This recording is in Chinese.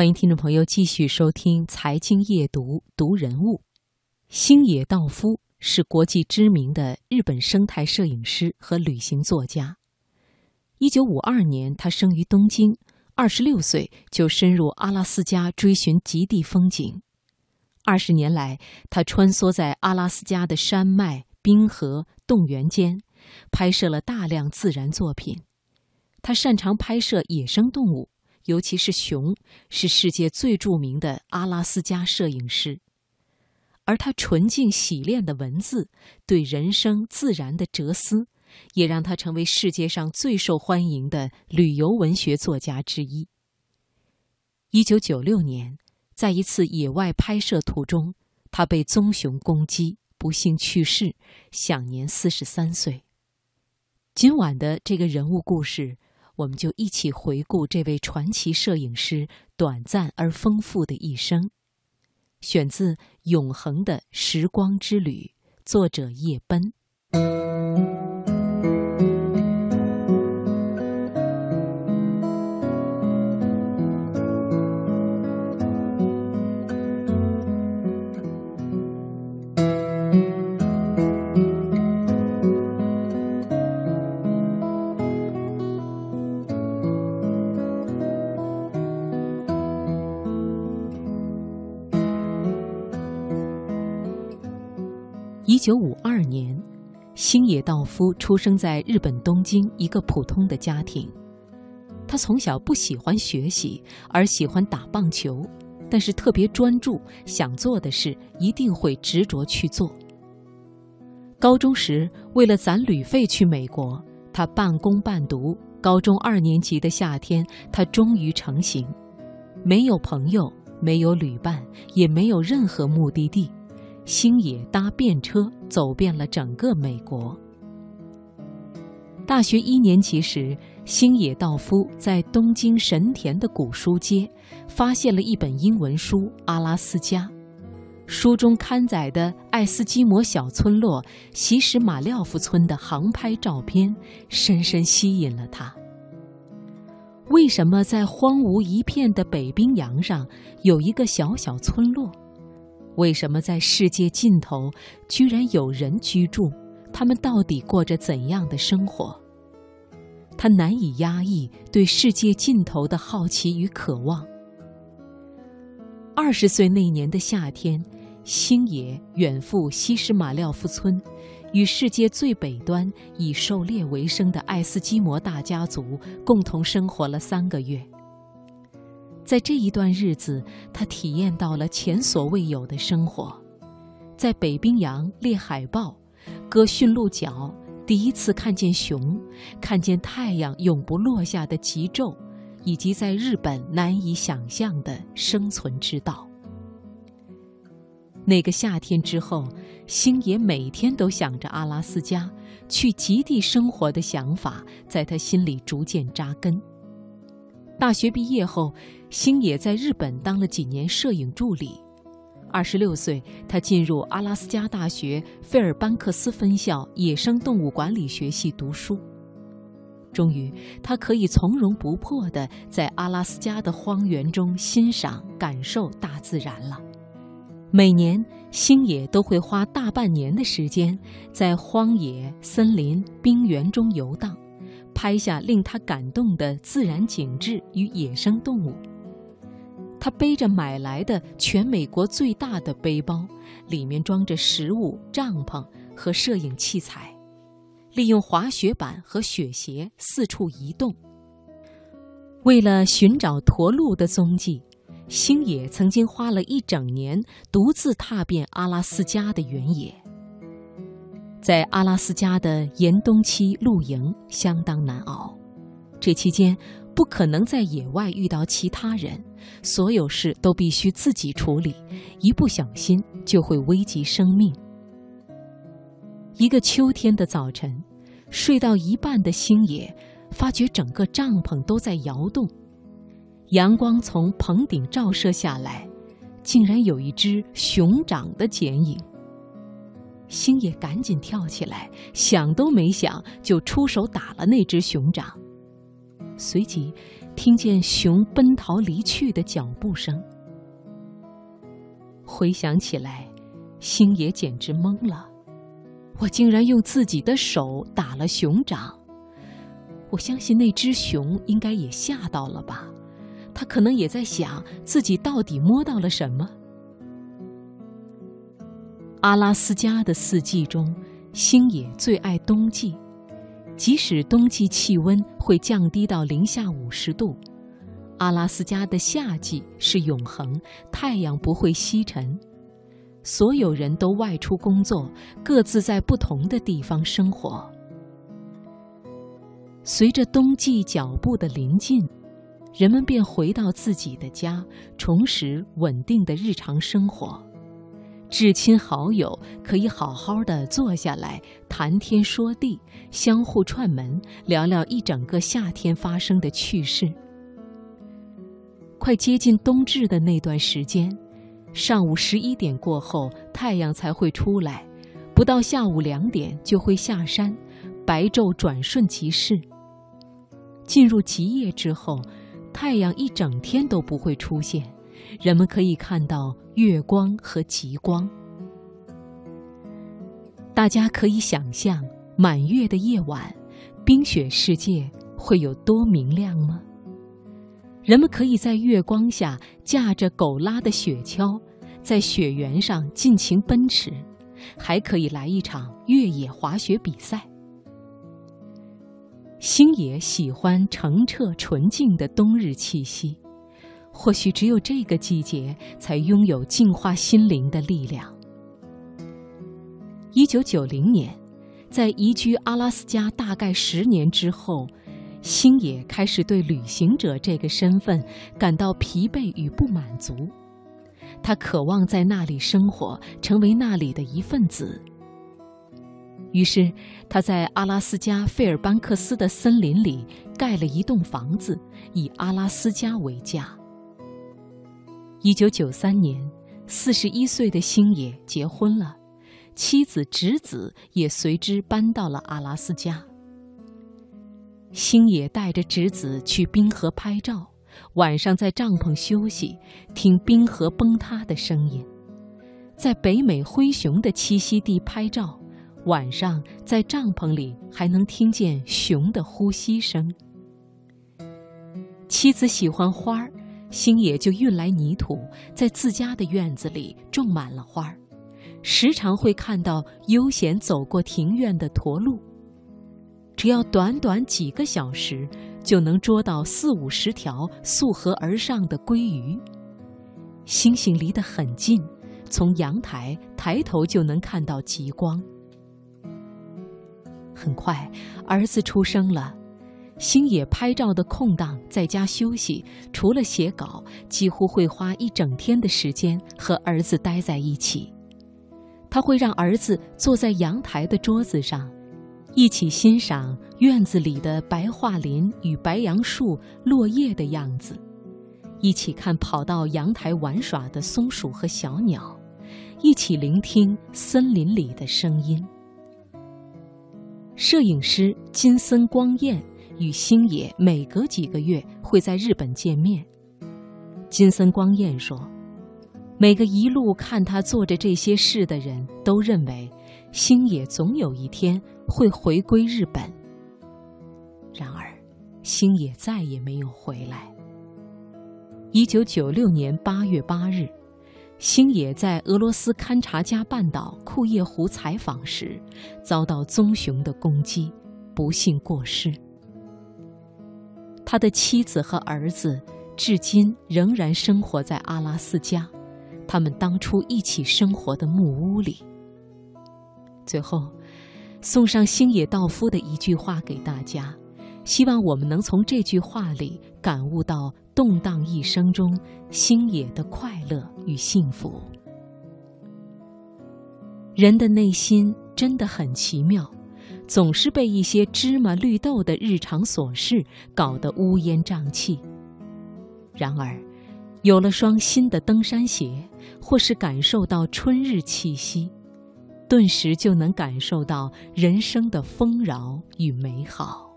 欢迎听众朋友继续收听《财经夜读》读人物。星野道夫是国际知名的日本生态摄影师和旅行作家。一九五二年，他生于东京，二十六岁就深入阿拉斯加追寻极地风景。二十年来，他穿梭在阿拉斯加的山脉、冰河、冻原间，拍摄了大量自然作品。他擅长拍摄野生动物。尤其是熊，是世界最著名的阿拉斯加摄影师，而他纯净洗练的文字，对人生自然的哲思，也让他成为世界上最受欢迎的旅游文学作家之一。一九九六年，在一次野外拍摄途中，他被棕熊攻击，不幸去世，享年四十三岁。今晚的这个人物故事。我们就一起回顾这位传奇摄影师短暂而丰富的一生。选自《永恒的时光之旅》，作者叶奔。一九五二年，星野道夫出生在日本东京一个普通的家庭。他从小不喜欢学习，而喜欢打棒球，但是特别专注，想做的事一定会执着去做。高中时，为了攒旅费去美国，他半工半读。高中二年级的夏天，他终于成行，没有朋友，没有旅伴，也没有任何目的地。星野搭便车走遍了整个美国。大学一年级时，星野道夫在东京神田的古书街发现了一本英文书《阿拉斯加》，书中刊载的爱斯基摩小村落西什马廖夫村的航拍照片，深深吸引了他。为什么在荒芜一片的北冰洋上有一个小小村落？为什么在世界尽头居然有人居住？他们到底过着怎样的生活？他难以压抑对世界尽头的好奇与渴望。二十岁那年的夏天，星野远赴西施马廖夫村，与世界最北端以狩猎为生的爱斯基摩大家族共同生活了三个月。在这一段日子，他体验到了前所未有的生活，在北冰洋猎海豹，割驯鹿角，第一次看见熊，看见太阳永不落下的极昼，以及在日本难以想象的生存之道。那个夏天之后，星野每天都想着阿拉斯加，去极地生活的想法在他心里逐渐扎根。大学毕业后，星野在日本当了几年摄影助理。二十六岁，他进入阿拉斯加大学费尔班克斯分校野生动物管理学系读书。终于，他可以从容不迫地在阿拉斯加的荒原中欣赏、感受大自然了。每年，星野都会花大半年的时间在荒野、森林、冰原中游荡。拍下令他感动的自然景致与野生动物。他背着买来的全美国最大的背包，里面装着食物、帐篷和摄影器材，利用滑雪板和雪鞋四处移动。为了寻找驼鹿的踪迹，星野曾经花了一整年独自踏遍阿拉斯加的原野。在阿拉斯加的严冬期露营相当难熬，这期间不可能在野外遇到其他人，所有事都必须自己处理，一不小心就会危及生命。一个秋天的早晨，睡到一半的星野发觉整个帐篷都在摇动，阳光从棚顶照射下来，竟然有一只熊掌的剪影。星野赶紧跳起来，想都没想就出手打了那只熊掌。随即，听见熊奔逃离去的脚步声。回想起来，星野简直懵了。我竟然用自己的手打了熊掌。我相信那只熊应该也吓到了吧？它可能也在想自己到底摸到了什么。阿拉斯加的四季中，星野最爱冬季。即使冬季气温会降低到零下五十度，阿拉斯加的夏季是永恒，太阳不会西沉。所有人都外出工作，各自在不同的地方生活。随着冬季脚步的临近，人们便回到自己的家，重拾稳定的日常生活。至亲好友可以好好的坐下来谈天说地，相互串门，聊聊一整个夏天发生的趣事。快接近冬至的那段时间，上午十一点过后太阳才会出来，不到下午两点就会下山，白昼转瞬即逝。进入极夜之后，太阳一整天都不会出现。人们可以看到月光和极光。大家可以想象满月的夜晚，冰雪世界会有多明亮吗？人们可以在月光下驾着狗拉的雪橇，在雪原上尽情奔驰，还可以来一场越野滑雪比赛。星野喜欢澄澈纯净的冬日气息。或许只有这个季节才拥有净化心灵的力量。一九九零年，在移居阿拉斯加大概十年之后，星野开始对旅行者这个身份感到疲惫与不满足。他渴望在那里生活，成为那里的一份子。于是，他在阿拉斯加费尔班克斯的森林里盖了一栋房子，以阿拉斯加为家。一九九三年，四十一岁的星野结婚了，妻子、侄子也随之搬到了阿拉斯加。星野带着侄子去冰河拍照，晚上在帐篷休息，听冰河崩塌的声音；在北美灰熊的栖息地拍照，晚上在帐篷里还能听见熊的呼吸声。妻子喜欢花儿。星野就运来泥土，在自家的院子里种满了花儿，时常会看到悠闲走过庭院的驼鹿。只要短短几个小时，就能捉到四五十条溯河而上的鲑鱼。星星离得很近，从阳台抬头就能看到极光。很快，儿子出生了。星野拍照的空档，在家休息，除了写稿，几乎会花一整天的时间和儿子待在一起。他会让儿子坐在阳台的桌子上，一起欣赏院子里的白桦林与白杨树落叶的样子，一起看跑到阳台玩耍的松鼠和小鸟，一起聆听森林里的声音。摄影师金森光彦。与星野每隔几个月会在日本见面。金森光彦说：“每个一路看他做着这些事的人都认为，星野总有一天会回归日本。然而，星野再也没有回来。”一九九六年八月八日，星野在俄罗斯勘察加半岛库页湖采访时，遭到棕熊的攻击，不幸过世。他的妻子和儿子至今仍然生活在阿拉斯加，他们当初一起生活的木屋里。最后，送上星野道夫的一句话给大家，希望我们能从这句话里感悟到动荡一生中星野的快乐与幸福。人的内心真的很奇妙。总是被一些芝麻绿豆的日常琐事搞得乌烟瘴气。然而，有了双新的登山鞋，或是感受到春日气息，顿时就能感受到人生的丰饶与美好。